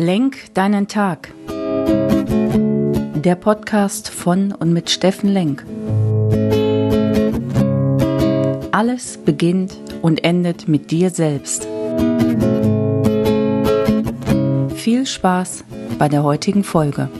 Lenk deinen Tag. Der Podcast von und mit Steffen Lenk. Alles beginnt und endet mit dir selbst. Viel Spaß bei der heutigen Folge.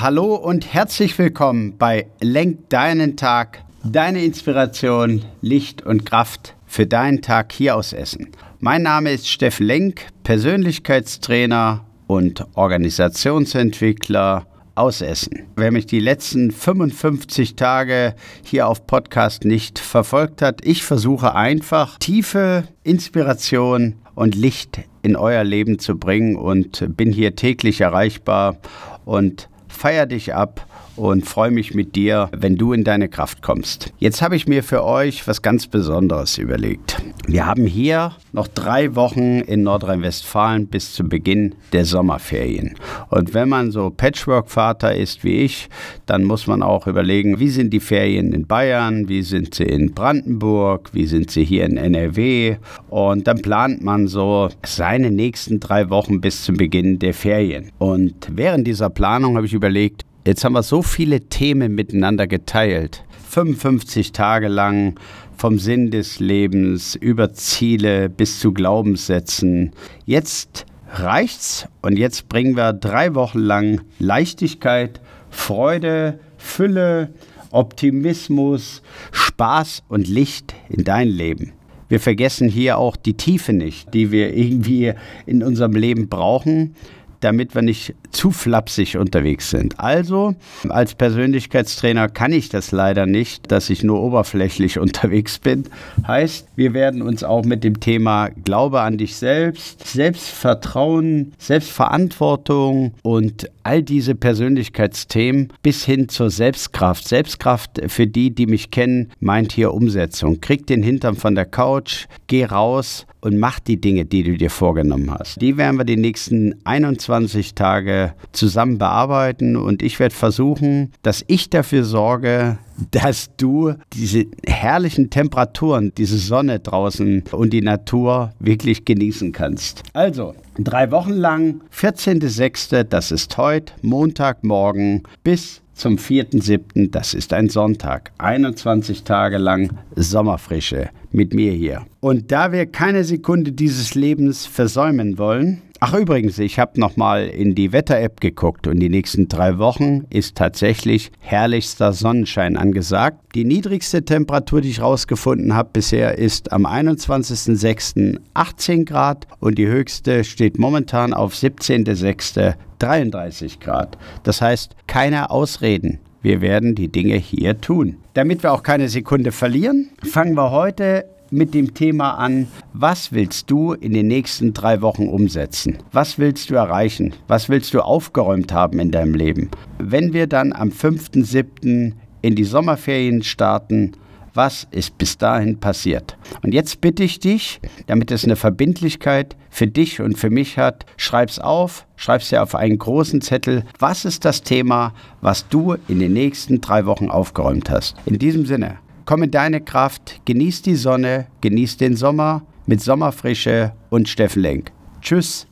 Hallo und herzlich willkommen bei Lenk deinen Tag, deine Inspiration, Licht und Kraft für deinen Tag hier aus Essen. Mein Name ist Steffen Lenk, Persönlichkeitstrainer und Organisationsentwickler aus Essen. Wer mich die letzten 55 Tage hier auf Podcast nicht verfolgt hat, ich versuche einfach tiefe Inspiration und Licht in euer Leben zu bringen und bin hier täglich erreichbar und feier dich ab und freue mich mit dir, wenn du in deine Kraft kommst. Jetzt habe ich mir für euch was ganz Besonderes überlegt. Wir haben hier noch drei Wochen in Nordrhein-Westfalen bis zum Beginn der Sommerferien. Und wenn man so Patchwork-Vater ist wie ich, dann muss man auch überlegen, wie sind die Ferien in Bayern, wie sind sie in Brandenburg, wie sind sie hier in NRW. Und dann plant man so seine nächsten drei Wochen bis zum Beginn der Ferien. Und während dieser Planung habe ich überlegt, Jetzt haben wir so viele Themen miteinander geteilt. 55 Tage lang vom Sinn des Lebens über Ziele bis zu Glaubenssätzen. Jetzt reicht's und jetzt bringen wir drei Wochen lang Leichtigkeit, Freude, Fülle, Optimismus, Spaß und Licht in dein Leben. Wir vergessen hier auch die Tiefe nicht, die wir irgendwie in unserem Leben brauchen damit wir nicht zu flapsig unterwegs sind. Also, als Persönlichkeitstrainer kann ich das leider nicht, dass ich nur oberflächlich unterwegs bin. Heißt, wir werden uns auch mit dem Thema Glaube an dich selbst, Selbstvertrauen, Selbstverantwortung und all diese Persönlichkeitsthemen bis hin zur Selbstkraft. Selbstkraft für die, die mich kennen, meint hier Umsetzung. Krieg den Hintern von der Couch, geh raus und mach die Dinge, die du dir vorgenommen hast. Die werden wir die nächsten 21 Tage zusammen bearbeiten und ich werde versuchen, dass ich dafür sorge, dass du diese herrlichen Temperaturen, diese Sonne draußen und die Natur wirklich genießen kannst. Also, drei Wochen lang, 14.06., das ist heute, Montagmorgen bis zum 4.7., das ist ein Sonntag. 21 Tage lang Sommerfrische mit mir hier. Und da wir keine Sekunde dieses Lebens versäumen wollen, Ach übrigens, ich habe nochmal in die Wetter-App geguckt und die nächsten drei Wochen ist tatsächlich herrlichster Sonnenschein angesagt. Die niedrigste Temperatur, die ich rausgefunden habe bisher, ist am 21.06. 18 Grad und die höchste steht momentan auf 17.06. 33 Grad. Das heißt, keine Ausreden. Wir werden die Dinge hier tun. Damit wir auch keine Sekunde verlieren, fangen wir heute mit dem Thema an, was willst du in den nächsten drei Wochen umsetzen? Was willst du erreichen? Was willst du aufgeräumt haben in deinem Leben? Wenn wir dann am 5.7. in die Sommerferien starten, was ist bis dahin passiert. Und jetzt bitte ich dich, damit es eine Verbindlichkeit für dich und für mich hat, schreib's auf, schreib's dir auf einen großen Zettel. Was ist das Thema, was du in den nächsten drei Wochen aufgeräumt hast? In diesem Sinne, komm in deine Kraft, genieß die Sonne, genieß den Sommer mit Sommerfrische und Steffen Lenk. Tschüss.